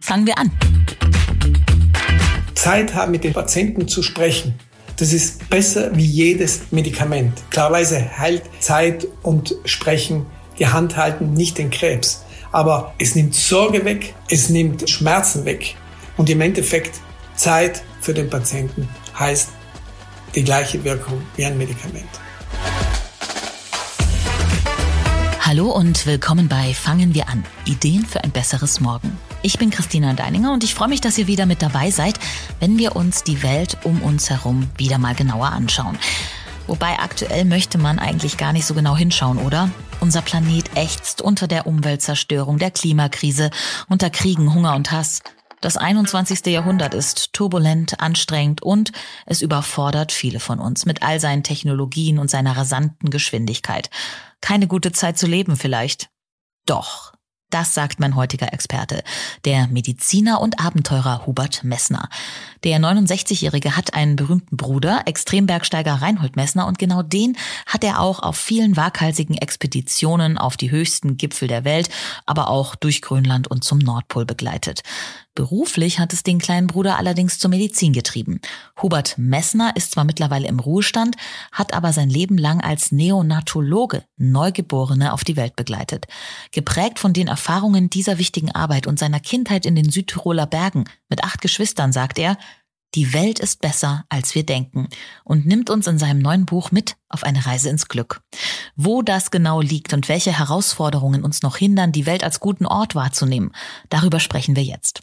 Fangen wir an. Zeit haben, mit den Patienten zu sprechen. Das ist besser wie jedes Medikament. Klarweise heilt Zeit und Sprechen, die Hand halten nicht den Krebs. Aber es nimmt Sorge weg, es nimmt Schmerzen weg. Und im Endeffekt Zeit für den Patienten heißt die gleiche Wirkung wie ein Medikament. Hallo und willkommen bei Fangen wir an. Ideen für ein besseres Morgen. Ich bin Christina Deininger und ich freue mich, dass ihr wieder mit dabei seid, wenn wir uns die Welt um uns herum wieder mal genauer anschauen. Wobei aktuell möchte man eigentlich gar nicht so genau hinschauen, oder? Unser Planet ächzt unter der Umweltzerstörung, der Klimakrise, unter Kriegen, Hunger und Hass. Das 21. Jahrhundert ist turbulent, anstrengend und es überfordert viele von uns mit all seinen Technologien und seiner rasanten Geschwindigkeit. Keine gute Zeit zu leben vielleicht. Doch, das sagt mein heutiger Experte, der Mediziner und Abenteurer Hubert Messner. Der 69-Jährige hat einen berühmten Bruder, Extrembergsteiger Reinhold Messner, und genau den hat er auch auf vielen waghalsigen Expeditionen auf die höchsten Gipfel der Welt, aber auch durch Grönland und zum Nordpol begleitet. Beruflich hat es den kleinen Bruder allerdings zur Medizin getrieben. Hubert Messner ist zwar mittlerweile im Ruhestand, hat aber sein Leben lang als Neonatologe Neugeborene auf die Welt begleitet. Geprägt von den Erfahrungen dieser wichtigen Arbeit und seiner Kindheit in den Südtiroler Bergen mit acht Geschwistern sagt er, die Welt ist besser, als wir denken und nimmt uns in seinem neuen Buch mit auf eine Reise ins Glück. Wo das genau liegt und welche Herausforderungen uns noch hindern, die Welt als guten Ort wahrzunehmen, darüber sprechen wir jetzt.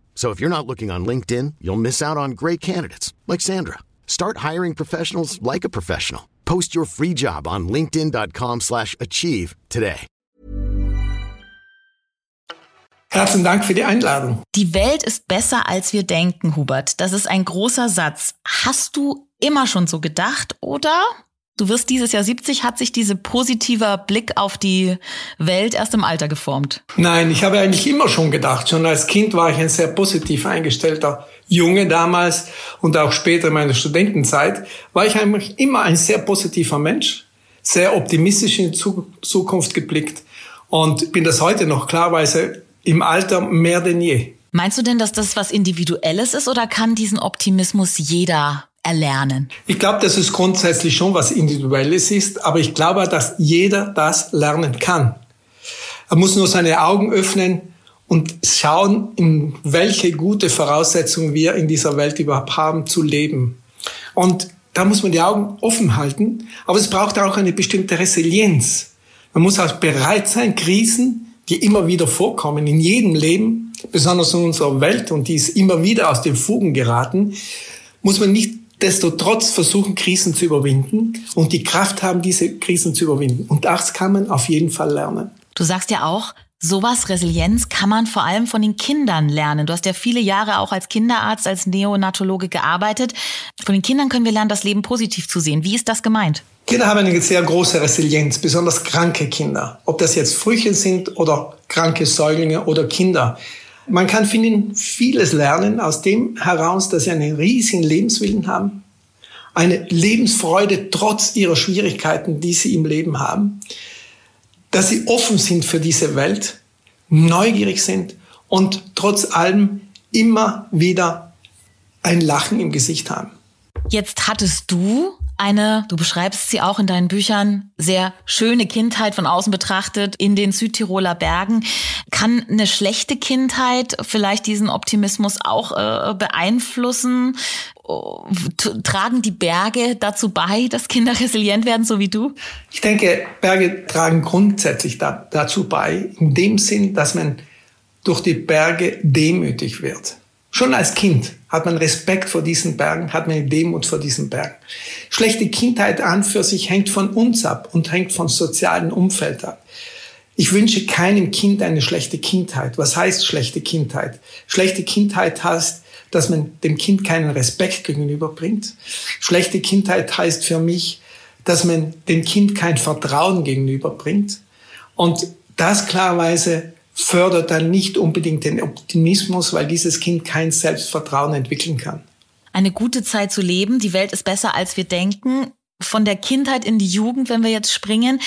So if you're not looking on LinkedIn, you'll miss out on great candidates like Sandra. Start hiring professionals like a professional. Post your free job on linkedin.com/achieve today. Herzlichen Dank für die Einladung. Die Welt ist besser als wir denken, Hubert. Das ist ein großer Satz. Hast du immer schon so gedacht oder Du wirst dieses Jahr 70. Hat sich dieser positiver Blick auf die Welt erst im Alter geformt? Nein, ich habe eigentlich immer schon gedacht. Schon als Kind war ich ein sehr positiv eingestellter Junge damals und auch später in meiner Studentenzeit war ich eigentlich immer ein sehr positiver Mensch, sehr optimistisch in die Zukunft geblickt und bin das heute noch klarweise im Alter mehr denn je. Meinst du denn, dass das was Individuelles ist oder kann diesen Optimismus jeder erlernen? Ich glaube, dass es grundsätzlich schon was Individuelles ist, aber ich glaube, dass jeder das lernen kann. Er muss nur seine Augen öffnen und schauen, in welche gute Voraussetzungen wir in dieser Welt überhaupt haben zu leben. Und da muss man die Augen offen halten, aber es braucht auch eine bestimmte Resilienz. Man muss auch bereit sein, Krisen, die immer wieder vorkommen in jedem Leben, besonders in unserer Welt und die ist immer wieder aus den Fugen geraten, muss man nicht desto trotz versuchen, Krisen zu überwinden und die Kraft haben, diese Krisen zu überwinden. Und das kann man auf jeden Fall lernen. Du sagst ja auch, sowas Resilienz kann man vor allem von den Kindern lernen. Du hast ja viele Jahre auch als Kinderarzt, als Neonatologe gearbeitet. Von den Kindern können wir lernen, das Leben positiv zu sehen. Wie ist das gemeint? Kinder haben eine sehr große Resilienz, besonders kranke Kinder. Ob das jetzt Frühchen sind oder kranke Säuglinge oder Kinder. Man kann von ihnen vieles lernen aus dem heraus, dass sie einen riesigen Lebenswillen haben, eine Lebensfreude trotz ihrer Schwierigkeiten, die sie im Leben haben, dass sie offen sind für diese Welt, neugierig sind und trotz allem immer wieder ein Lachen im Gesicht haben. Jetzt hattest du eine, du beschreibst sie auch in deinen Büchern, sehr schöne Kindheit von außen betrachtet in den Südtiroler Bergen. Kann eine schlechte Kindheit vielleicht diesen Optimismus auch äh, beeinflussen? Tragen die Berge dazu bei, dass Kinder resilient werden, so wie du? Ich denke, Berge tragen grundsätzlich da, dazu bei, in dem Sinn, dass man durch die Berge demütig wird. Schon als Kind hat man Respekt vor diesen Bergen, hat man Demut vor diesen Bergen. Schlechte Kindheit an für sich hängt von uns ab und hängt vom sozialen Umfeld ab. Ich wünsche keinem Kind eine schlechte Kindheit. Was heißt schlechte Kindheit? Schlechte Kindheit heißt, dass man dem Kind keinen Respekt gegenüberbringt. Schlechte Kindheit heißt für mich, dass man dem Kind kein Vertrauen gegenüberbringt. Und das klarweise fördert dann nicht unbedingt den Optimismus, weil dieses Kind kein Selbstvertrauen entwickeln kann. Eine gute Zeit zu leben, die Welt ist besser, als wir denken. Von der Kindheit in die Jugend, wenn wir jetzt springen,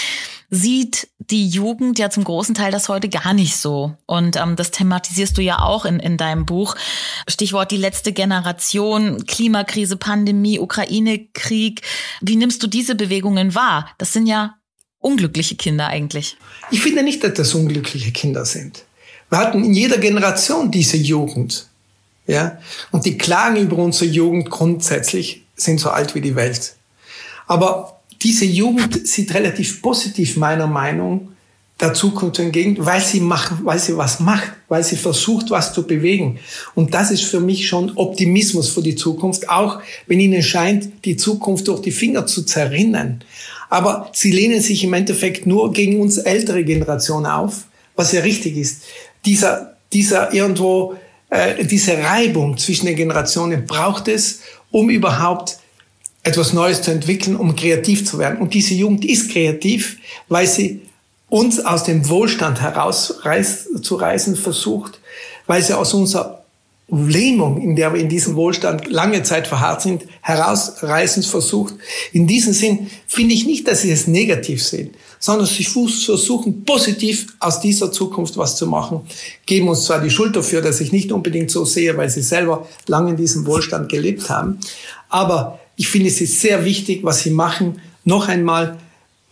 sieht die Jugend ja zum großen Teil das heute gar nicht so. Und ähm, das thematisierst du ja auch in, in deinem Buch. Stichwort die letzte Generation, Klimakrise, Pandemie, Ukraine-Krieg. Wie nimmst du diese Bewegungen wahr? Das sind ja unglückliche Kinder eigentlich. Ich finde nicht, dass das unglückliche Kinder sind. Wir hatten in jeder Generation diese Jugend. Ja? Und die Klagen über unsere Jugend grundsätzlich sind so alt wie die Welt. Aber diese Jugend sieht relativ positiv meiner Meinung der Zukunft entgegen, weil sie macht, weil sie was macht, weil sie versucht, was zu bewegen. Und das ist für mich schon Optimismus für die Zukunft, auch wenn ihnen scheint, die Zukunft durch die Finger zu zerrinnen. Aber sie lehnen sich im Endeffekt nur gegen uns ältere Generationen auf, was ja richtig ist. Dieser, dieser irgendwo, äh, diese Reibung zwischen den Generationen braucht es, um überhaupt etwas Neues zu entwickeln, um kreativ zu werden. Und diese Jugend ist kreativ, weil sie uns aus dem Wohlstand herauszureißen versucht, weil sie aus unserer Lähmung, in der wir in diesem Wohlstand lange Zeit verharrt sind, herausreißen versucht. In diesem Sinn finde ich nicht, dass sie es negativ sehen, sondern sie versuchen positiv aus dieser Zukunft was zu machen, geben uns zwar die Schuld dafür, dass ich nicht unbedingt so sehe, weil sie selber lange in diesem Wohlstand gelebt haben, aber ich finde es ist sehr wichtig, was sie machen. Noch einmal,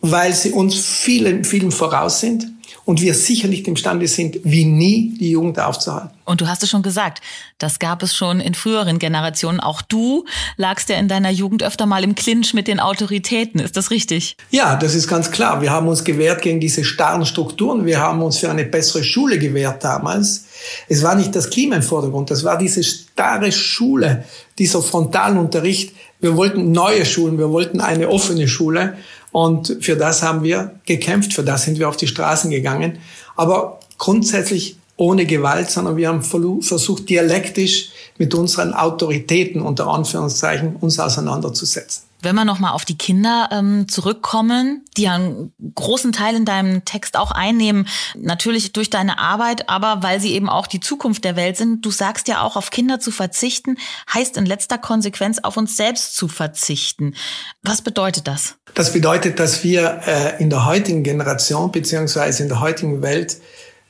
weil sie uns vielen, vielen voraus sind und wir sicher nicht imstande sind, wie nie die Jugend aufzuhalten. Und du hast es schon gesagt, das gab es schon in früheren Generationen. Auch du lagst ja in deiner Jugend öfter mal im Clinch mit den Autoritäten. Ist das richtig? Ja, das ist ganz klar. Wir haben uns gewehrt gegen diese starren Strukturen. Wir haben uns für eine bessere Schule gewehrt damals. Es war nicht das Klima im Vordergrund, das war diese starre Schule, dieser Frontalunterricht. Wir wollten neue Schulen, wir wollten eine offene Schule. Und für das haben wir gekämpft, für das sind wir auf die Straßen gegangen. Aber grundsätzlich ohne Gewalt, sondern wir haben versucht, dialektisch mit unseren Autoritäten unter Anführungszeichen uns auseinanderzusetzen. Wenn wir nochmal auf die Kinder ähm, zurückkommen, die einen großen Teil in deinem Text auch einnehmen, natürlich durch deine Arbeit, aber weil sie eben auch die Zukunft der Welt sind. Du sagst ja auch, auf Kinder zu verzichten, heißt in letzter Konsequenz auf uns selbst zu verzichten. Was bedeutet das? Das bedeutet, dass wir äh, in der heutigen Generation beziehungsweise in der heutigen Welt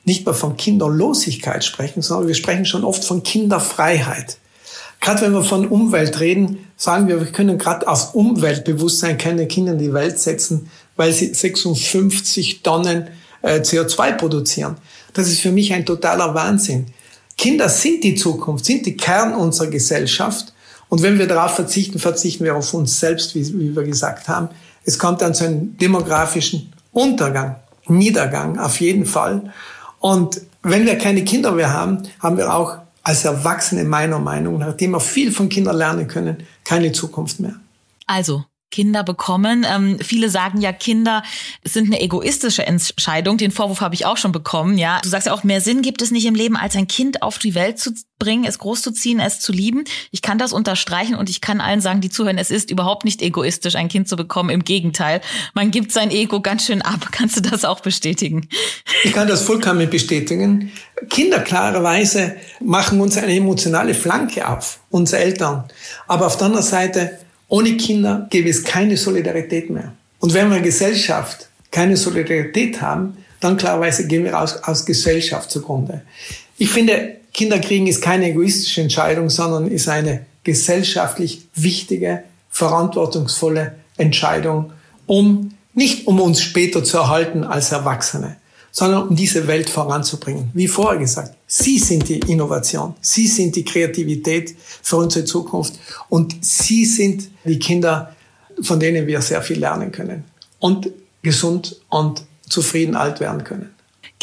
nicht mehr von Kinderlosigkeit sprechen, sondern wir sprechen schon oft von Kinderfreiheit. Gerade wenn wir von Umwelt reden, sagen wir, wir können gerade auf Umweltbewusstsein keine Kinder in die Welt setzen, weil sie 56 Tonnen äh, CO2 produzieren. Das ist für mich ein totaler Wahnsinn. Kinder sind die Zukunft, sind die Kern unserer Gesellschaft. Und wenn wir darauf verzichten, verzichten wir auf uns selbst, wie, wie wir gesagt haben. Es kommt dann zu einem demografischen Untergang, Niedergang auf jeden Fall. Und wenn wir keine Kinder mehr haben, haben wir auch als Erwachsene meiner Meinung nach, die wir viel von Kindern lernen können, keine Zukunft mehr. Also, Kinder bekommen. Ähm, viele sagen ja, Kinder sind eine egoistische Entscheidung. Den Vorwurf habe ich auch schon bekommen. Ja, du sagst ja auch, mehr Sinn gibt es nicht im Leben, als ein Kind auf die Welt zu bringen, es großzuziehen, es zu lieben. Ich kann das unterstreichen und ich kann allen sagen, die zuhören, es ist überhaupt nicht egoistisch, ein Kind zu bekommen. Im Gegenteil, man gibt sein Ego ganz schön ab. Kannst du das auch bestätigen? Ich kann das vollkommen bestätigen. Kinder klarerweise machen uns eine emotionale Flanke auf, unsere Eltern. Aber auf der anderen Seite ohne Kinder gäbe es keine Solidarität mehr. Und wenn wir Gesellschaft keine Solidarität haben, dann klarerweise gehen wir aus, aus Gesellschaft zugrunde. Ich finde, Kinderkriegen ist keine egoistische Entscheidung, sondern ist eine gesellschaftlich wichtige, verantwortungsvolle Entscheidung, um nicht um uns später zu erhalten als Erwachsene, sondern um diese Welt voranzubringen. Wie vorher gesagt, Sie sind die Innovation, Sie sind die Kreativität für unsere Zukunft und Sie sind die Kinder, von denen wir sehr viel lernen können und gesund und zufrieden alt werden können.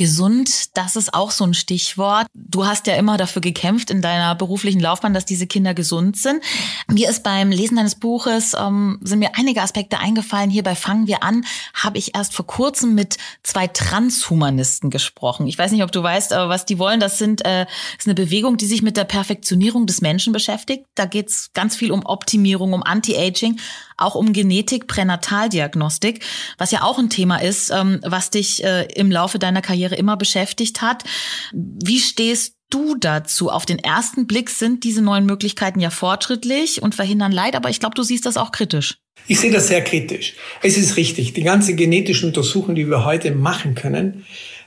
Gesund, das ist auch so ein Stichwort. Du hast ja immer dafür gekämpft in deiner beruflichen Laufbahn, dass diese Kinder gesund sind. Mir ist beim Lesen deines Buches, ähm, sind mir einige Aspekte eingefallen. Hierbei fangen wir an, habe ich erst vor kurzem mit zwei Transhumanisten gesprochen. Ich weiß nicht, ob du weißt, aber was die wollen, das sind äh, ist eine Bewegung, die sich mit der Perfektionierung des Menschen beschäftigt. Da geht's ganz viel um Optimierung, um Anti-Aging, auch um Genetik, Pränataldiagnostik, was ja auch ein Thema ist, ähm, was dich äh, im Laufe deiner Karriere immer beschäftigt hat. Wie stehst du dazu? Auf den ersten Blick sind diese neuen Möglichkeiten ja fortschrittlich und verhindern Leid, aber ich glaube, du siehst das auch kritisch. Ich sehe das sehr kritisch. Es ist richtig, die ganze genetische Untersuchung, die wir heute machen können,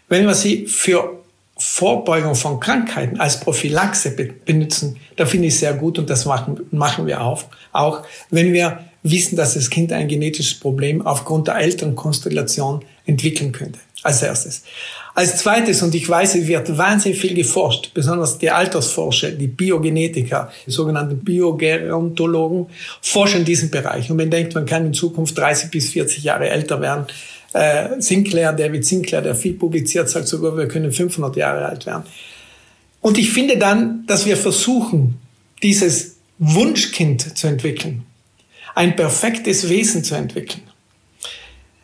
wenn wir sie für Vorbeugung von Krankheiten als Prophylaxe benutzen, da finde ich sehr gut und das machen, machen wir auch. Auch wenn wir wissen, dass das Kind ein genetisches Problem aufgrund der Elternkonstellation entwickeln könnte. Als erstes. Als zweites, und ich weiß, es wird wahnsinnig viel geforscht, besonders die Altersforscher, die Biogenetiker, die sogenannten Biogerontologen, forschen in diesem Bereich. Und man denkt, man kann in Zukunft 30 bis 40 Jahre älter werden. Äh, Sinclair, David Sinclair, der viel publiziert, sagt sogar, wir können 500 Jahre alt werden. Und ich finde dann, dass wir versuchen, dieses Wunschkind zu entwickeln, ein perfektes Wesen zu entwickeln.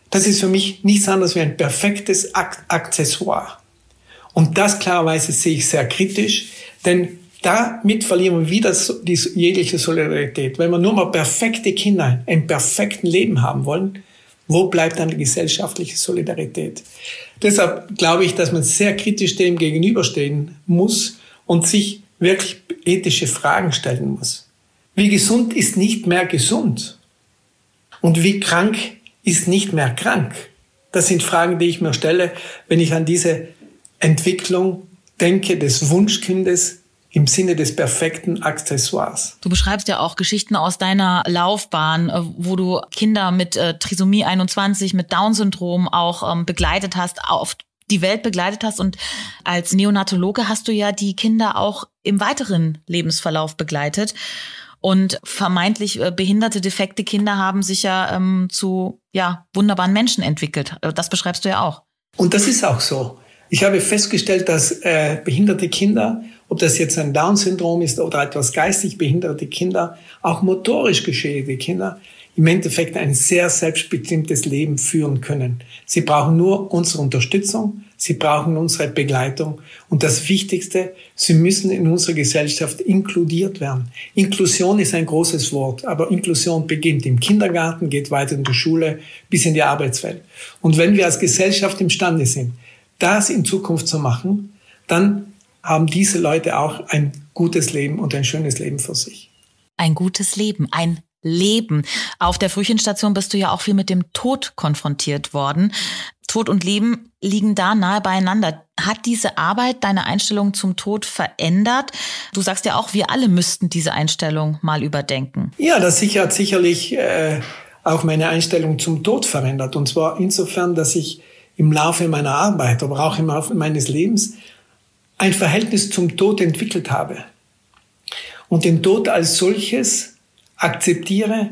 Das ist für mich nichts anderes wie ein perfektes Accessoire. Und das klarerweise sehe ich sehr kritisch, denn damit verlieren wir wieder jegliche Solidarität. Wenn wir nur mal perfekte Kinder im perfekten Leben haben wollen, wo bleibt dann die gesellschaftliche Solidarität? Deshalb glaube ich, dass man sehr kritisch dem gegenüberstehen muss und sich wirklich ethische Fragen stellen muss. Wie gesund ist nicht mehr gesund? Und wie krank ist nicht mehr krank? Das sind Fragen, die ich mir stelle, wenn ich an diese Entwicklung denke des Wunschkindes im Sinne des perfekten Accessoires. Du beschreibst ja auch Geschichten aus deiner Laufbahn, äh, wo du Kinder mit äh, Trisomie 21, mit Down-Syndrom auch ähm, begleitet hast, auf die Welt begleitet hast. Und als Neonatologe hast du ja die Kinder auch im weiteren Lebensverlauf begleitet. Und vermeintlich äh, behinderte, defekte Kinder haben sich ja ähm, zu ja, wunderbaren Menschen entwickelt. Äh, das beschreibst du ja auch. Und das ist auch so. Ich habe festgestellt, dass äh, behinderte Kinder, ob das jetzt ein Down-Syndrom ist oder etwas geistig behinderte Kinder, auch motorisch geschädigte Kinder, im Endeffekt ein sehr selbstbestimmtes Leben führen können. Sie brauchen nur unsere Unterstützung, sie brauchen unsere Begleitung und das Wichtigste, sie müssen in unserer Gesellschaft inkludiert werden. Inklusion ist ein großes Wort, aber Inklusion beginnt im Kindergarten, geht weiter in die Schule bis in die Arbeitswelt. Und wenn wir als Gesellschaft imstande sind, das in Zukunft zu machen, dann haben diese Leute auch ein gutes Leben und ein schönes Leben für sich. Ein gutes Leben, ein Leben. Auf der Frühchenstation bist du ja auch viel mit dem Tod konfrontiert worden. Tod und Leben liegen da nahe beieinander. Hat diese Arbeit deine Einstellung zum Tod verändert? Du sagst ja auch, wir alle müssten diese Einstellung mal überdenken. Ja, das hat sicherlich äh, auch meine Einstellung zum Tod verändert. Und zwar insofern, dass ich im Laufe meiner Arbeit, aber auch im Laufe meines Lebens ein Verhältnis zum Tod entwickelt habe. Und den Tod als solches akzeptiere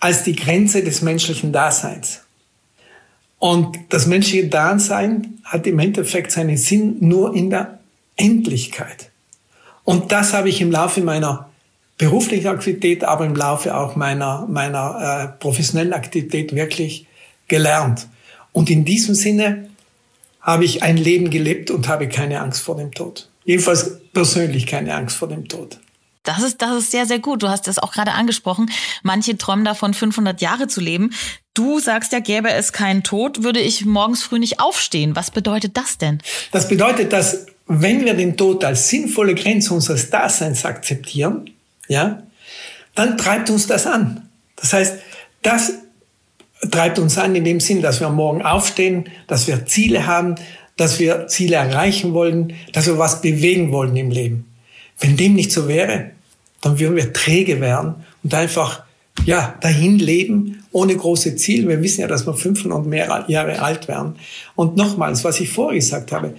als die Grenze des menschlichen Daseins. Und das menschliche Dasein hat im Endeffekt seinen Sinn nur in der Endlichkeit. Und das habe ich im Laufe meiner beruflichen Aktivität, aber im Laufe auch meiner, meiner äh, professionellen Aktivität wirklich gelernt. Und in diesem Sinne habe ich ein Leben gelebt und habe keine Angst vor dem Tod. Jedenfalls persönlich keine Angst vor dem Tod. Das ist, das ist sehr, sehr gut. Du hast das auch gerade angesprochen. Manche träumen davon, 500 Jahre zu leben. Du sagst ja, gäbe es keinen Tod, würde ich morgens früh nicht aufstehen. Was bedeutet das denn? Das bedeutet, dass wenn wir den Tod als sinnvolle Grenze unseres Daseins akzeptieren, ja, dann treibt uns das an. Das heißt, das treibt uns an in dem Sinn, dass wir morgen aufstehen, dass wir Ziele haben, dass wir Ziele erreichen wollen, dass wir was bewegen wollen im Leben. Wenn dem nicht so wäre, dann würden wir träge werden und einfach ja, dahin leben, ohne große Ziele. Wir wissen ja, dass wir 500 und mehr Jahre alt werden. Und nochmals, was ich vorher gesagt habe,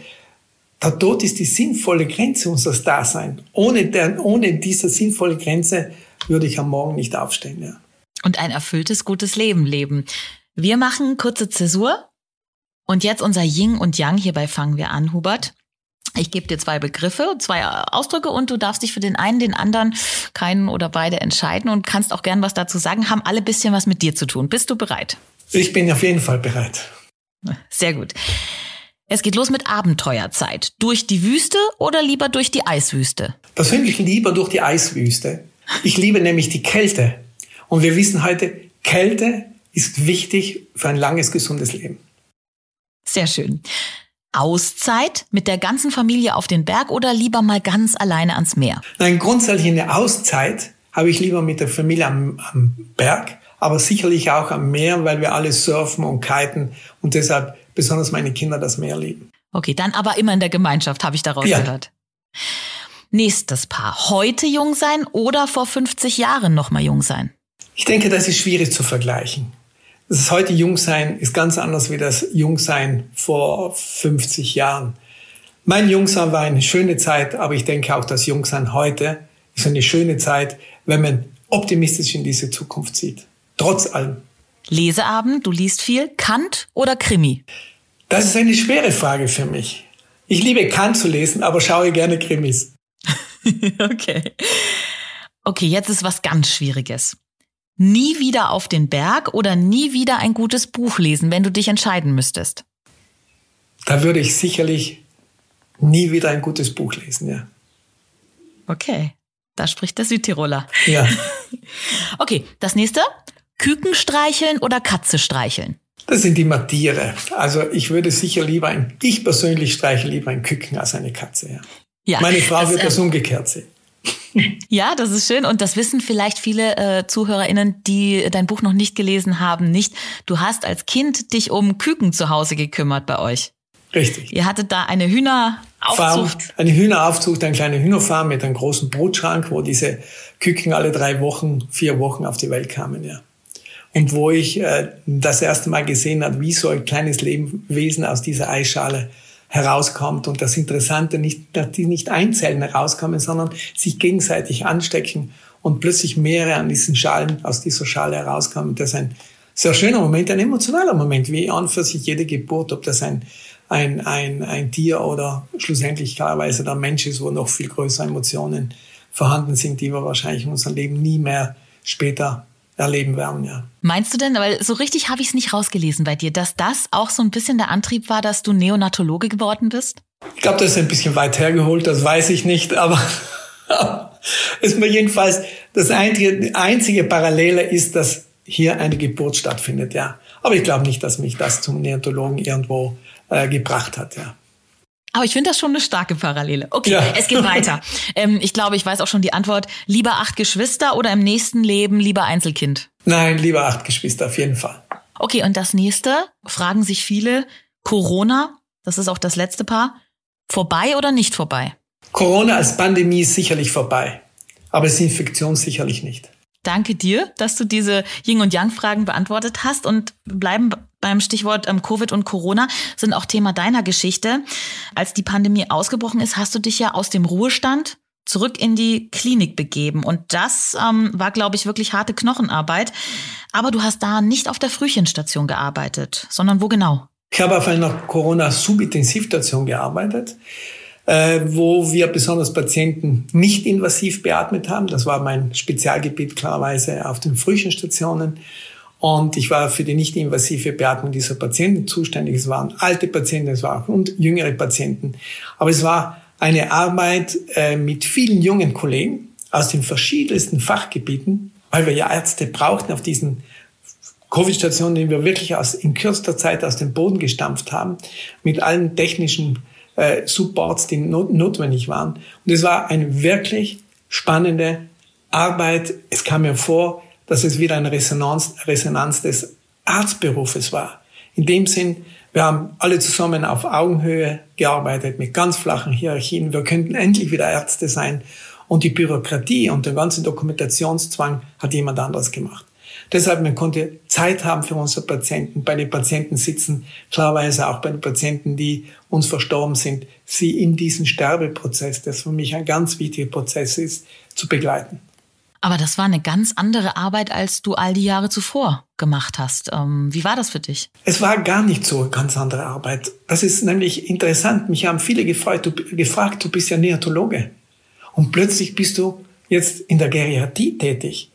der Tod ist die sinnvolle Grenze unseres Daseins. Ohne, der, ohne diese sinnvolle Grenze würde ich am Morgen nicht aufstehen. Ja. Und ein erfülltes, gutes Leben leben. Wir machen kurze Zäsur Und jetzt unser Yin und Yang. Hierbei fangen wir an, Hubert. Ich gebe dir zwei Begriffe, zwei Ausdrücke und du darfst dich für den einen, den anderen, keinen oder beide entscheiden und kannst auch gern was dazu sagen. Haben alle bisschen was mit dir zu tun. Bist du bereit? Ich bin auf jeden Fall bereit. Sehr gut. Es geht los mit Abenteuerzeit. Durch die Wüste oder lieber durch die Eiswüste? Persönlich lieber durch die Eiswüste. Ich liebe nämlich die Kälte. Und wir wissen heute, Kälte ist wichtig für ein langes, gesundes Leben. Sehr schön. Auszeit mit der ganzen Familie auf den Berg oder lieber mal ganz alleine ans Meer? Nein, grundsätzlich eine Auszeit habe ich lieber mit der Familie am, am Berg, aber sicherlich auch am Meer, weil wir alle surfen und kiten und deshalb besonders meine Kinder das Meer lieben. Okay, dann aber immer in der Gemeinschaft, habe ich daraus ja. gehört. Nächstes Paar. Heute jung sein oder vor 50 Jahren noch mal jung sein? Ich denke, das ist schwierig zu vergleichen. Das heute Jungsein ist ganz anders wie das Jungsein vor 50 Jahren. Mein Jungsein war eine schöne Zeit, aber ich denke auch, das Jungsein heute ist eine schöne Zeit, wenn man optimistisch in diese Zukunft sieht. Trotz allem. Leseabend, du liest viel, Kant oder Krimi? Das ist eine schwere Frage für mich. Ich liebe Kant zu lesen, aber schaue gerne Krimis. okay. Okay, jetzt ist was ganz Schwieriges nie wieder auf den Berg oder nie wieder ein gutes Buch lesen, wenn du dich entscheiden müsstest? Da würde ich sicherlich nie wieder ein gutes Buch lesen, ja. Okay, da spricht der Südtiroler. Ja. okay, das nächste. Küken streicheln oder Katze streicheln? Das sind immer Tiere. Also ich würde sicher lieber ein, ich persönlich streiche lieber ein Küken als eine Katze, ja. ja Meine Frau das, wird das ähm, umgekehrt sehen. Ja, das ist schön und das wissen vielleicht viele äh, ZuhörerInnen, die dein Buch noch nicht gelesen haben, nicht. Du hast als Kind dich um Küken zu Hause gekümmert bei euch. Richtig. Ihr hattet da eine Hühneraufzucht. Farm, eine Hühneraufzucht, eine kleine Hühnerfarm mit einem großen Brotschrank, wo diese Küken alle drei Wochen, vier Wochen auf die Welt kamen, ja. Und wo ich äh, das erste Mal gesehen habe, wie so ein kleines Lebewesen aus dieser Eisschale herauskommt. Und das Interessante nicht, dass die nicht einzeln herauskommen, sondern sich gegenseitig anstecken und plötzlich mehrere an diesen Schalen, aus dieser Schale herauskommen. Das ist ein sehr schöner Moment, ein emotionaler Moment, wie an für sich jede Geburt, ob das ein, ein, ein, ein Tier oder schlussendlich klarerweise der Mensch ist, wo noch viel größere Emotionen vorhanden sind, die wir wahrscheinlich in unserem Leben nie mehr später erleben werden, ja. Meinst du denn, weil so richtig habe ich es nicht rausgelesen bei dir, dass das auch so ein bisschen der Antrieb war, dass du Neonatologe geworden bist? Ich glaube, das ist ein bisschen weit hergeholt, das weiß ich nicht, aber ist mir jedenfalls das einzige, einzige Parallele ist, dass hier eine Geburt stattfindet, ja. Aber ich glaube nicht, dass mich das zum Neonatologen irgendwo äh, gebracht hat, ja. Aber ich finde das schon eine starke Parallele. Okay, ja. es geht weiter. ähm, ich glaube, ich weiß auch schon die Antwort. Lieber acht Geschwister oder im nächsten Leben lieber Einzelkind? Nein, lieber acht Geschwister, auf jeden Fall. Okay, und das nächste, fragen sich viele, Corona, das ist auch das letzte Paar, vorbei oder nicht vorbei? Corona als Pandemie ist sicherlich vorbei, aber ist Infektion sicherlich nicht. Danke dir, dass du diese Yin- und Yang-Fragen beantwortet hast und bleiben beim Stichwort ähm, Covid und Corona, sind auch Thema deiner Geschichte. Als die Pandemie ausgebrochen ist, hast du dich ja aus dem Ruhestand zurück in die Klinik begeben. Und das ähm, war, glaube ich, wirklich harte Knochenarbeit. Aber du hast da nicht auf der Frühchenstation gearbeitet, sondern wo genau? Ich habe auf einer Corona-Subintensivstation gearbeitet äh, wo wir besonders Patienten nicht invasiv beatmet haben. Das war mein Spezialgebiet klarerweise auf den Frühchenstationen. Und ich war für die nicht-invasive Beatmung dieser Patienten zuständig. Es waren alte Patienten, es waren und jüngere Patienten. Aber es war eine Arbeit äh, mit vielen jungen Kollegen aus den verschiedensten Fachgebieten, weil wir ja Ärzte brauchten auf diesen Covid-Stationen, die wir wirklich aus, in kürzester Zeit aus dem Boden gestampft haben, mit allen technischen äh, Supports, die not notwendig waren. Und es war eine wirklich spannende Arbeit. Es kam mir vor, dass es wieder eine Resonanz, Resonanz des Arztberufes war. In dem Sinn, wir haben alle zusammen auf Augenhöhe gearbeitet, mit ganz flachen Hierarchien. Wir könnten endlich wieder Ärzte sein. Und die Bürokratie und den ganzen Dokumentationszwang hat jemand anderes gemacht. Deshalb, man konnte Zeit haben für unsere Patienten, bei den Patienten sitzen, klarweise auch bei den Patienten, die uns verstorben sind, sie in diesen Sterbeprozess, das für mich ein ganz wichtiger Prozess ist, zu begleiten. Aber das war eine ganz andere Arbeit, als du all die Jahre zuvor gemacht hast. Ähm, wie war das für dich? Es war gar nicht so eine ganz andere Arbeit. Das ist nämlich interessant. Mich haben viele gefragt, du, gefragt, du bist ja Neonatologe. Und plötzlich bist du jetzt in der Geriatrie tätig.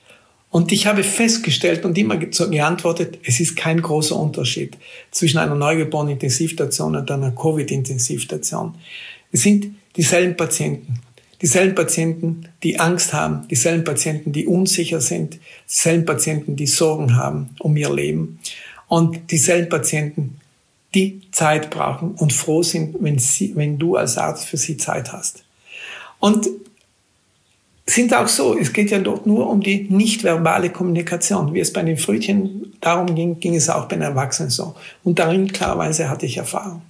Und ich habe festgestellt und immer geantwortet, es ist kein großer Unterschied zwischen einer neugeborenen Intensivstation und einer Covid-Intensivstation. Es sind dieselben Patienten dieselben Patienten, die Angst haben, dieselben Patienten, die unsicher sind, dieselben Patienten, die Sorgen haben um ihr Leben und dieselben Patienten, die Zeit brauchen und froh sind, wenn, sie, wenn du als Arzt für sie Zeit hast. Und sind auch so, es geht ja dort nur um die nicht-verbale Kommunikation. Wie es bei den Frühchen darum ging, ging es auch bei den Erwachsenen so. Und darin klarerweise hatte ich Erfahrung.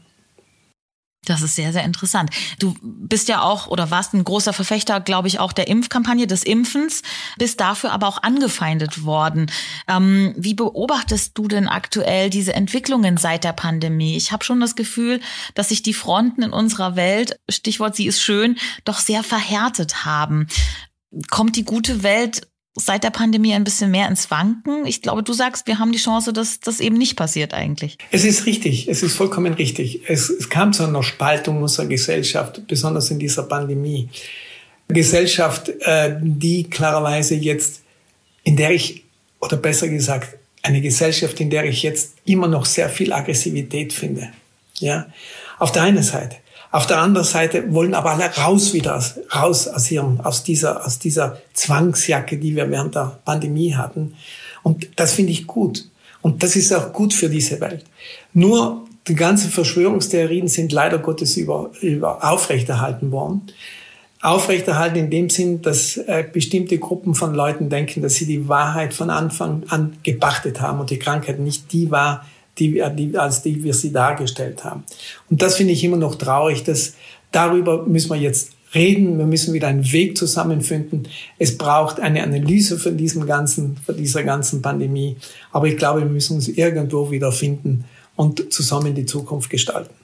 Das ist sehr, sehr interessant. Du bist ja auch oder warst ein großer Verfechter, glaube ich, auch der Impfkampagne, des Impfens, bist dafür aber auch angefeindet worden. Ähm, wie beobachtest du denn aktuell diese Entwicklungen seit der Pandemie? Ich habe schon das Gefühl, dass sich die Fronten in unserer Welt, Stichwort sie ist schön, doch sehr verhärtet haben. Kommt die gute Welt seit der Pandemie ein bisschen mehr ins Wanken? Ich glaube, du sagst, wir haben die Chance, dass das eben nicht passiert eigentlich. Es ist richtig, es ist vollkommen richtig. Es, es kam zu einer Spaltung unserer Gesellschaft, besonders in dieser Pandemie. Gesellschaft, äh, die klarerweise jetzt, in der ich, oder besser gesagt, eine Gesellschaft, in der ich jetzt immer noch sehr viel Aggressivität finde. Ja, auf der einen Seite. Auf der anderen Seite wollen aber alle raus wieder, raus aus ihrem, aus dieser, aus dieser Zwangsjacke, die wir während der Pandemie hatten. Und das finde ich gut. Und das ist auch gut für diese Welt. Nur die ganzen Verschwörungstheorien sind leider Gottes über, über aufrechterhalten worden. Aufrechterhalten in dem Sinn, dass äh, bestimmte Gruppen von Leuten denken, dass sie die Wahrheit von Anfang an gepachtet haben und die Krankheit nicht die war, die, als die wir sie dargestellt haben. Und das finde ich immer noch traurig, dass darüber müssen wir jetzt reden, wir müssen wieder einen Weg zusammenfinden. Es braucht eine Analyse von diesem ganzen, von dieser ganzen Pandemie. Aber ich glaube, wir müssen uns irgendwo wieder finden und zusammen die Zukunft gestalten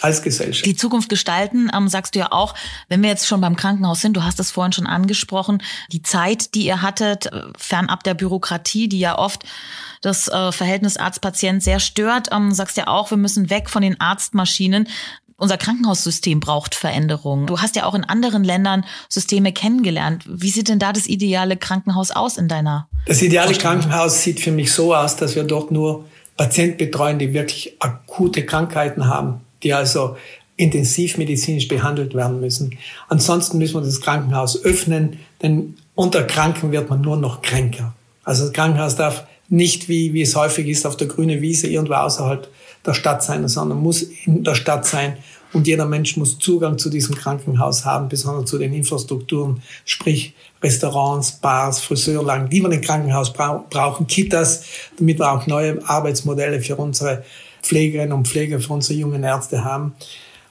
als Gesellschaft. Die Zukunft gestalten, ähm, sagst du ja auch, wenn wir jetzt schon beim Krankenhaus sind, du hast es vorhin schon angesprochen, die Zeit, die ihr hattet, äh, fernab der Bürokratie, die ja oft das äh, Verhältnis Arzt-Patient sehr stört, ähm, sagst ja auch, wir müssen weg von den Arztmaschinen. Unser Krankenhaussystem braucht Veränderungen. Du hast ja auch in anderen Ländern Systeme kennengelernt. Wie sieht denn da das ideale Krankenhaus aus in deiner? Das ideale Krankenhaus sieht für mich so aus, dass wir dort nur Patienten betreuen, die wirklich akute Krankheiten haben die also intensivmedizinisch behandelt werden müssen. Ansonsten müssen wir das Krankenhaus öffnen, denn unter Kranken wird man nur noch kränker. Also das Krankenhaus darf nicht, wie, wie es häufig ist, auf der grünen Wiese irgendwo außerhalb der Stadt sein, sondern muss in der Stadt sein. Und jeder Mensch muss Zugang zu diesem Krankenhaus haben, besonders zu den Infrastrukturen, sprich Restaurants, Bars, Friseurlagen, die wir im Krankenhaus brauchen, Kitas, damit wir auch neue Arbeitsmodelle für unsere Pflegerinnen und Pfleger für unsere jungen Ärzte haben,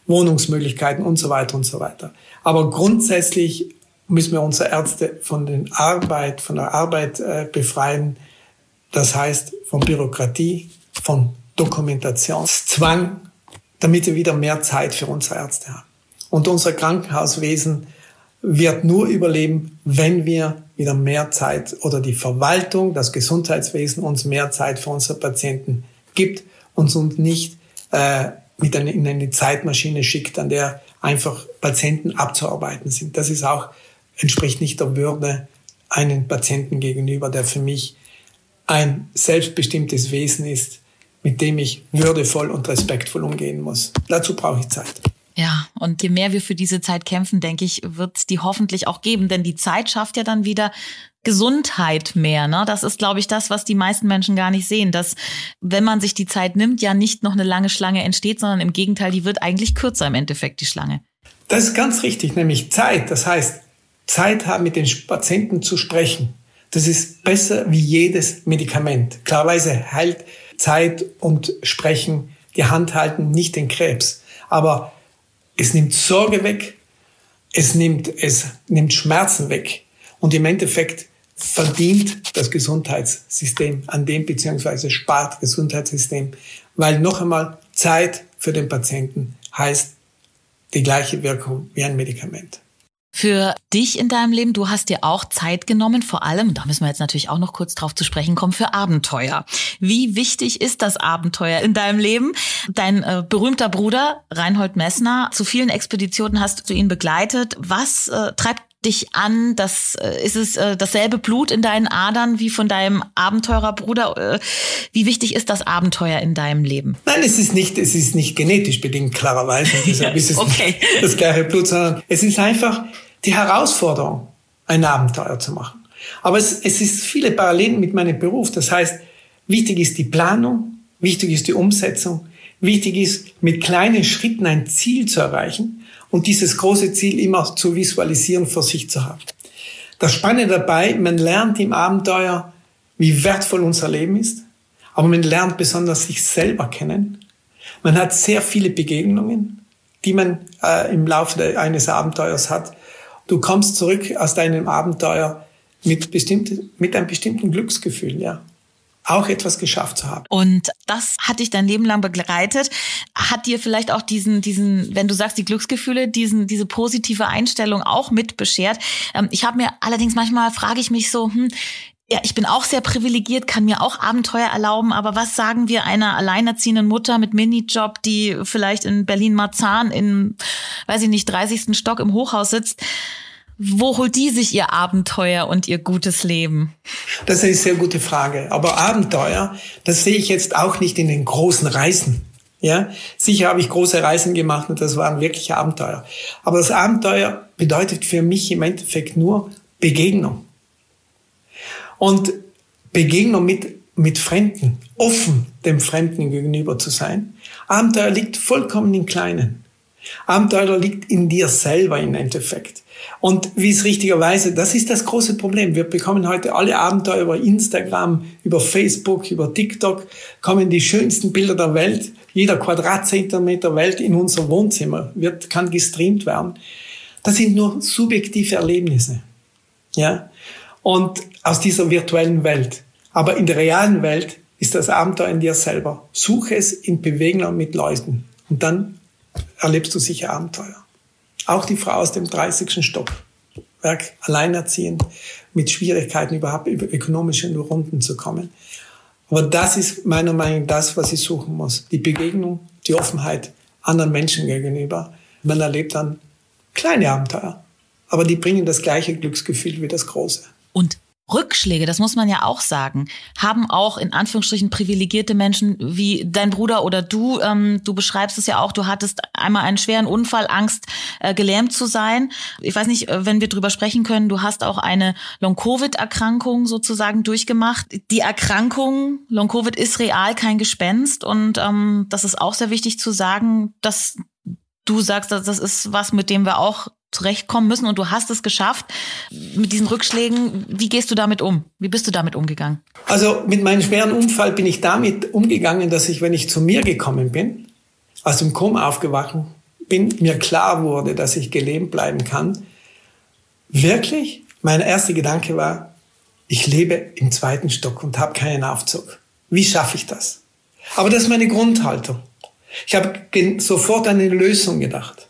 Wohnungsmöglichkeiten und so weiter und so weiter. Aber grundsätzlich müssen wir unsere Ärzte von den Arbeit, von der Arbeit äh, befreien. Das heißt von Bürokratie, von Dokumentationszwang, damit wir wieder mehr Zeit für unsere Ärzte haben. Und unser Krankenhauswesen wird nur überleben, wenn wir wieder mehr Zeit oder die Verwaltung, das Gesundheitswesen uns mehr Zeit für unsere Patienten gibt uns und nicht äh, mit eine, in eine Zeitmaschine schickt, an der einfach Patienten abzuarbeiten sind. Das ist auch, entspricht nicht der Würde einen Patienten gegenüber, der für mich ein selbstbestimmtes Wesen ist, mit dem ich würdevoll und respektvoll umgehen muss. Dazu brauche ich Zeit. Ja, und je mehr wir für diese Zeit kämpfen, denke ich, wird es die hoffentlich auch geben. Denn die Zeit schafft ja dann wieder Gesundheit mehr. Ne? Das ist, glaube ich, das, was die meisten Menschen gar nicht sehen. Dass, wenn man sich die Zeit nimmt, ja nicht noch eine lange Schlange entsteht, sondern im Gegenteil, die wird eigentlich kürzer im Endeffekt, die Schlange. Das ist ganz richtig, nämlich Zeit. Das heißt, Zeit haben, mit den Patienten zu sprechen. Das ist besser wie jedes Medikament. Klarweise heilt Zeit und Sprechen, die Hand halten, nicht den Krebs. Aber es nimmt Sorge weg, es nimmt, es nimmt Schmerzen weg. Und im Endeffekt verdient das Gesundheitssystem an dem, beziehungsweise spart Gesundheitssystem, weil noch einmal Zeit für den Patienten heißt die gleiche Wirkung wie ein Medikament. für dich in deinem Leben. Du hast dir auch Zeit genommen, vor allem, da müssen wir jetzt natürlich auch noch kurz drauf zu sprechen kommen, für Abenteuer. Wie wichtig ist das Abenteuer in deinem Leben? Dein äh, berühmter Bruder Reinhold Messner, zu vielen Expeditionen hast du ihn begleitet. Was äh, treibt dich an? Das äh, ist es äh, dasselbe Blut in deinen Adern wie von deinem Abenteurerbruder. Äh, wie wichtig ist das Abenteuer in deinem Leben? Nein, es ist nicht, es ist nicht genetisch bedingt klarerweise. Deshalb ist es okay. nicht das gleiche Blut, sondern es ist einfach die Herausforderung, ein Abenteuer zu machen. Aber es, es ist viele Parallelen mit meinem Beruf. Das heißt, wichtig ist die Planung, wichtig ist die Umsetzung, wichtig ist mit kleinen Schritten ein Ziel zu erreichen und dieses große Ziel immer zu visualisieren vor sich zu haben. Das Spannende dabei, man lernt im Abenteuer, wie wertvoll unser Leben ist, aber man lernt besonders sich selber kennen. Man hat sehr viele Begegnungen, die man äh, im Laufe eines Abenteuers hat. Du kommst zurück aus deinem Abenteuer mit, bestimmte, mit einem bestimmten Glücksgefühl, ja auch etwas geschafft zu haben. Und das hat dich dein Leben lang begleitet. Hat dir vielleicht auch diesen, diesen, wenn du sagst, die Glücksgefühle, diesen, diese positive Einstellung auch mit beschert? Ähm, ich habe mir allerdings manchmal frage ich mich so, hm, ja, ich bin auch sehr privilegiert, kann mir auch Abenteuer erlauben, aber was sagen wir einer alleinerziehenden Mutter mit Minijob, die vielleicht in Berlin-Marzahn in, weiß ich nicht, 30. Stock im Hochhaus sitzt? Wo holt die sich ihr Abenteuer und ihr gutes Leben? Das ist eine sehr gute Frage. Aber Abenteuer, das sehe ich jetzt auch nicht in den großen Reisen. Ja, sicher habe ich große Reisen gemacht und das waren wirklich Abenteuer. Aber das Abenteuer bedeutet für mich im Endeffekt nur Begegnung. Und Begegnung mit, mit Fremden, offen dem Fremden gegenüber zu sein. Abenteuer liegt vollkommen im Kleinen. Abenteuer liegt in dir selber im Endeffekt. Und wie es richtigerweise, das ist das große Problem. Wir bekommen heute alle Abenteuer über Instagram, über Facebook, über TikTok, kommen die schönsten Bilder der Welt. Jeder Quadratzentimeter Welt in unser Wohnzimmer wird, kann gestreamt werden. Das sind nur subjektive Erlebnisse. Ja? Und aus dieser virtuellen Welt. Aber in der realen Welt ist das Abenteuer in dir selber. Suche es in Bewegung mit Leuten. Und dann erlebst du sicher Abenteuer. Auch die Frau aus dem 30. Stockwerk, alleinerziehend, mit Schwierigkeiten überhaupt über ökonomische Runden zu kommen. Aber das ist meiner Meinung nach das, was ich suchen muss. Die Begegnung, die Offenheit anderen Menschen gegenüber. Man erlebt dann kleine Abenteuer, aber die bringen das gleiche Glücksgefühl wie das große. Und Rückschläge, das muss man ja auch sagen, haben auch in Anführungsstrichen privilegierte Menschen wie dein Bruder oder du. Ähm, du beschreibst es ja auch, du hattest einmal einen schweren Unfall, Angst, äh, gelähmt zu sein. Ich weiß nicht, äh, wenn wir drüber sprechen können, du hast auch eine Long-Covid-Erkrankung sozusagen durchgemacht. Die Erkrankung, Long-Covid ist real, kein Gespenst. Und ähm, das ist auch sehr wichtig zu sagen, dass du sagst, das ist was, mit dem wir auch zurechtkommen müssen und du hast es geschafft mit diesen Rückschlägen. Wie gehst du damit um? Wie bist du damit umgegangen? Also mit meinem schweren Unfall bin ich damit umgegangen, dass ich, wenn ich zu mir gekommen bin, aus dem Koma aufgewacht bin, mir klar wurde, dass ich gelähmt bleiben kann. Wirklich, mein erster Gedanke war, ich lebe im zweiten Stock und habe keinen Aufzug. Wie schaffe ich das? Aber das ist meine Grundhaltung. Ich habe sofort an eine Lösung gedacht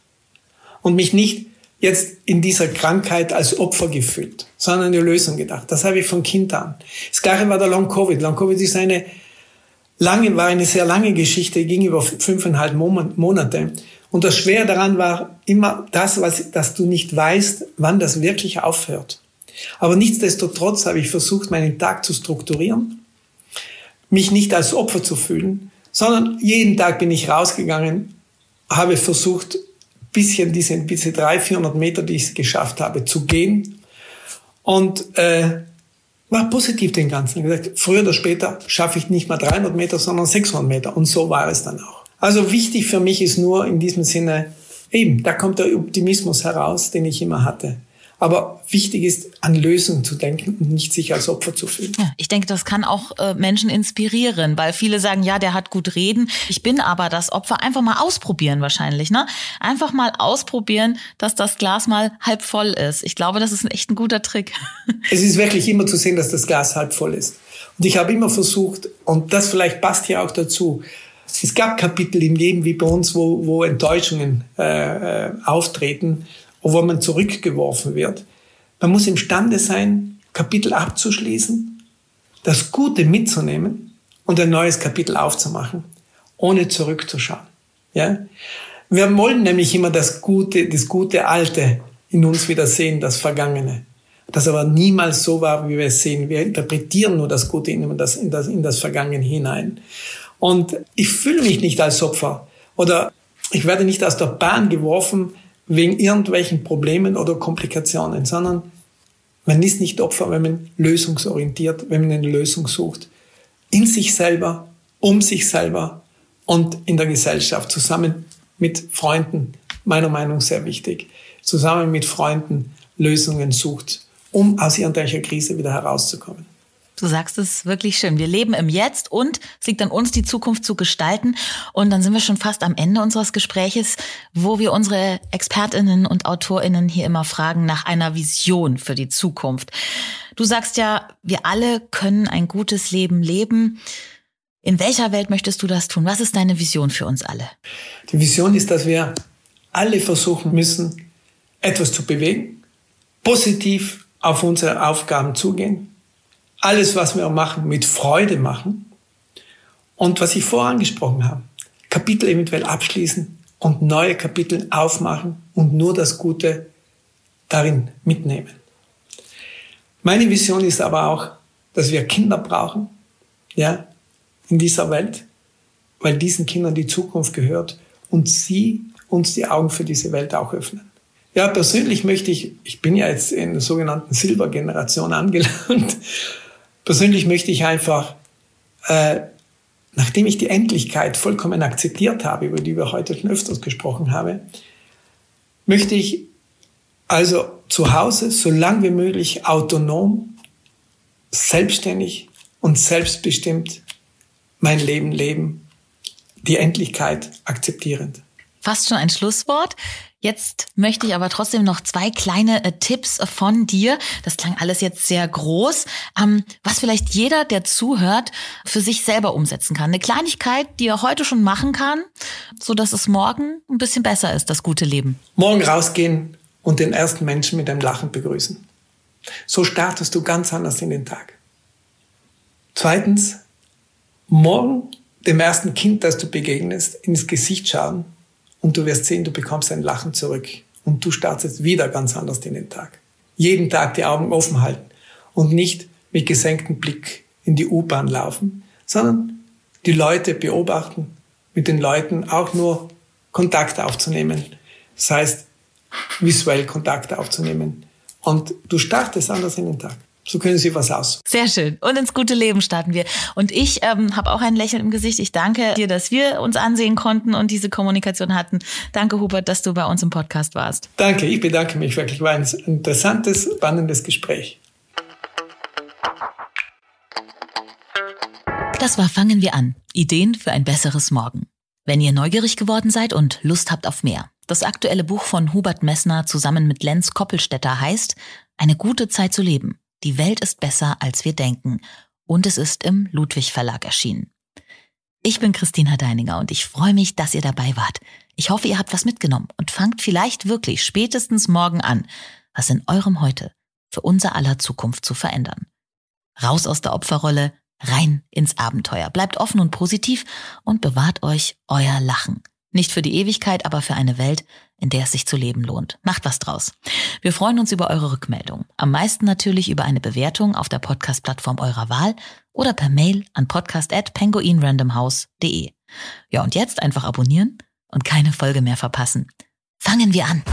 und mich nicht jetzt in dieser Krankheit als Opfer gefühlt, sondern eine Lösung gedacht. Das habe ich von Kind an. Das gleiche war der Long Covid. Long Covid ist eine lange, war eine sehr lange Geschichte, ging über fünfeinhalb Monate. Und das Schwere daran war immer das, was, dass du nicht weißt, wann das wirklich aufhört. Aber nichtsdestotrotz habe ich versucht, meinen Tag zu strukturieren, mich nicht als Opfer zu fühlen, sondern jeden Tag bin ich rausgegangen, habe versucht, bisschen diese, diese 300, 400 Meter, die ich geschafft habe, zu gehen. Und äh, war positiv den ganzen. gesagt, früher oder später schaffe ich nicht mal 300 Meter, sondern 600 Meter. Und so war es dann auch. Also wichtig für mich ist nur in diesem Sinne, eben, da kommt der Optimismus heraus, den ich immer hatte. Aber wichtig ist, an Lösungen zu denken und nicht sich als Opfer zu fühlen. Ja, ich denke, das kann auch äh, Menschen inspirieren, weil viele sagen, ja, der hat gut reden. Ich bin aber das Opfer. Einfach mal ausprobieren wahrscheinlich, ne? Einfach mal ausprobieren, dass das Glas mal halb voll ist. Ich glaube, das ist ein echt ein guter Trick. Es ist wirklich immer zu sehen, dass das Glas halb voll ist. Und ich habe immer versucht, und das vielleicht passt hier auch dazu, es gab Kapitel im Leben wie bei uns, wo, wo Enttäuschungen äh, äh auftreten wo man zurückgeworfen wird. Man muss imstande sein, Kapitel abzuschließen, das Gute mitzunehmen und ein neues Kapitel aufzumachen, ohne zurückzuschauen. Ja? Wir wollen nämlich immer das Gute, das gute Alte in uns wieder sehen, das Vergangene. Das aber niemals so war, wie wir es sehen. Wir interpretieren nur das Gute in das, in das, in das Vergangene hinein. Und ich fühle mich nicht als Opfer oder ich werde nicht aus der Bahn geworfen wegen irgendwelchen Problemen oder Komplikationen, sondern man ist nicht Opfer, wenn man lösungsorientiert, wenn man eine Lösung sucht. In sich selber, um sich selber und in der Gesellschaft, zusammen mit Freunden, meiner Meinung sehr wichtig, zusammen mit Freunden Lösungen sucht, um aus irgendwelcher Krise wieder herauszukommen. Du sagst es wirklich schön. Wir leben im Jetzt und es liegt an uns, die Zukunft zu gestalten. Und dann sind wir schon fast am Ende unseres Gespräches, wo wir unsere Expertinnen und Autorinnen hier immer fragen nach einer Vision für die Zukunft. Du sagst ja, wir alle können ein gutes Leben leben. In welcher Welt möchtest du das tun? Was ist deine Vision für uns alle? Die Vision ist, dass wir alle versuchen müssen, etwas zu bewegen, positiv auf unsere Aufgaben zugehen, alles, was wir machen, mit Freude machen und was ich vorher angesprochen habe, Kapitel eventuell abschließen und neue Kapitel aufmachen und nur das Gute darin mitnehmen. Meine Vision ist aber auch, dass wir Kinder brauchen, ja, in dieser Welt, weil diesen Kindern die Zukunft gehört und sie uns die Augen für diese Welt auch öffnen. Ja, persönlich möchte ich, ich bin ja jetzt in der sogenannten Silbergeneration angelangt, persönlich möchte ich einfach, äh, nachdem ich die Endlichkeit vollkommen akzeptiert habe, über die wir heute schon öfters gesprochen haben, möchte ich also zu Hause so lang wie möglich autonom, selbstständig und selbstbestimmt mein Leben leben, die Endlichkeit akzeptierend. Fast schon ein Schlusswort. Jetzt möchte ich aber trotzdem noch zwei kleine äh, Tipps von dir. Das klang alles jetzt sehr groß. Ähm, was vielleicht jeder, der zuhört, für sich selber umsetzen kann. Eine Kleinigkeit, die er heute schon machen kann, so dass es morgen ein bisschen besser ist, das gute Leben. Morgen rausgehen und den ersten Menschen mit einem Lachen begrüßen. So startest du ganz anders in den Tag. Zweitens, morgen dem ersten Kind, das du begegnest, ins Gesicht schauen und du wirst sehen, du bekommst ein Lachen zurück und du startest wieder ganz anders in den Tag. Jeden Tag die Augen offen halten und nicht mit gesenktem Blick in die U-Bahn laufen, sondern die Leute beobachten, mit den Leuten auch nur Kontakt aufzunehmen. Das heißt, visuell Kontakt aufzunehmen. Und du startest anders in den Tag. So können Sie was aus. Sehr schön. Und ins gute Leben starten wir. Und ich ähm, habe auch ein Lächeln im Gesicht. Ich danke dir, dass wir uns ansehen konnten und diese Kommunikation hatten. Danke, Hubert, dass du bei uns im Podcast warst. Danke, ich bedanke mich wirklich. War ein interessantes, spannendes Gespräch. Das war Fangen wir an. Ideen für ein besseres Morgen. Wenn ihr neugierig geworden seid und Lust habt auf mehr. Das aktuelle Buch von Hubert Messner zusammen mit Lenz Koppelstetter heißt Eine gute Zeit zu leben. Die Welt ist besser, als wir denken. Und es ist im Ludwig Verlag erschienen. Ich bin Christina Deininger und ich freue mich, dass ihr dabei wart. Ich hoffe, ihr habt was mitgenommen und fangt vielleicht wirklich spätestens morgen an, was in eurem Heute für unser aller Zukunft zu verändern. Raus aus der Opferrolle, rein ins Abenteuer. Bleibt offen und positiv und bewahrt euch euer Lachen. Nicht für die Ewigkeit, aber für eine Welt, in der es sich zu leben lohnt. Macht was draus. Wir freuen uns über eure Rückmeldung. Am meisten natürlich über eine Bewertung auf der Podcast-Plattform eurer Wahl oder per Mail an podcast@penguinrandomhouse.de. Ja, und jetzt einfach abonnieren und keine Folge mehr verpassen. Fangen wir an.